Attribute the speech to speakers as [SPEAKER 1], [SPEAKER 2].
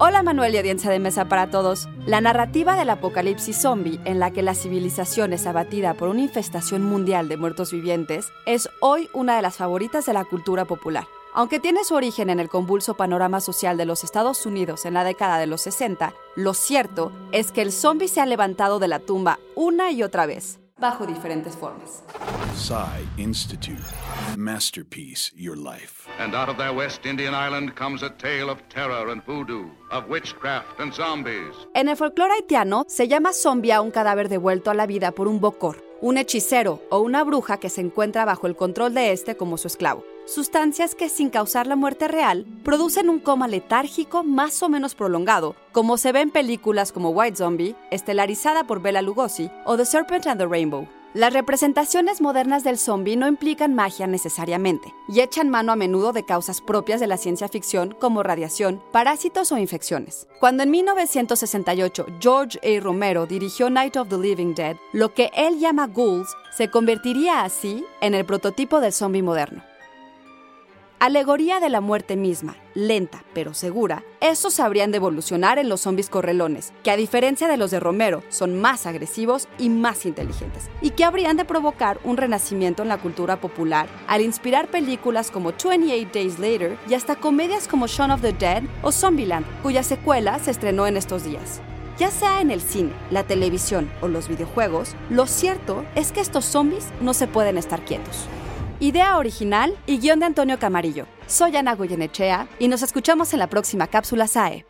[SPEAKER 1] Hola Manuel y audiencia de mesa para todos. La narrativa del apocalipsis zombie en la que la civilización es abatida por una infestación mundial de muertos vivientes es hoy una de las favoritas de la cultura popular. Aunque tiene su origen en el convulso panorama social de los Estados Unidos en la década de los 60, lo cierto es que el zombie se ha levantado de la tumba una y otra vez, bajo diferentes formas.
[SPEAKER 2] Psy Institute. Masterpiece Your Life.
[SPEAKER 3] And out of their West Indian island comes a tale of terror and voodoo, of witchcraft and zombies.
[SPEAKER 1] En el folclore haitiano se llama zombie a un cadáver devuelto a la vida por un bocor, un hechicero o una bruja que se encuentra bajo el control de este como su esclavo. Sustancias que sin causar la muerte real producen un coma letárgico más o menos prolongado, como se ve en películas como White Zombie, estelarizada por Bela Lugosi, o The Serpent and the Rainbow. Las representaciones modernas del zombie no implican magia necesariamente y echan mano a menudo de causas propias de la ciencia ficción como radiación, parásitos o infecciones. Cuando en 1968 George A. Romero dirigió Night of the Living Dead, lo que él llama ghouls se convertiría así en el prototipo del zombie moderno. Alegoría de la muerte misma, lenta pero segura, estos habrían de evolucionar en los zombies correlones, que a diferencia de los de Romero, son más agresivos y más inteligentes, y que habrían de provocar un renacimiento en la cultura popular al inspirar películas como 28 Days Later y hasta comedias como Shaun of the Dead o Zombieland, cuya secuela se estrenó en estos días. Ya sea en el cine, la televisión o los videojuegos, lo cierto es que estos zombies no se pueden estar quietos. Idea original y guion de Antonio Camarillo. Soy Ana Goyenechea y nos escuchamos en la próxima cápsula SAE.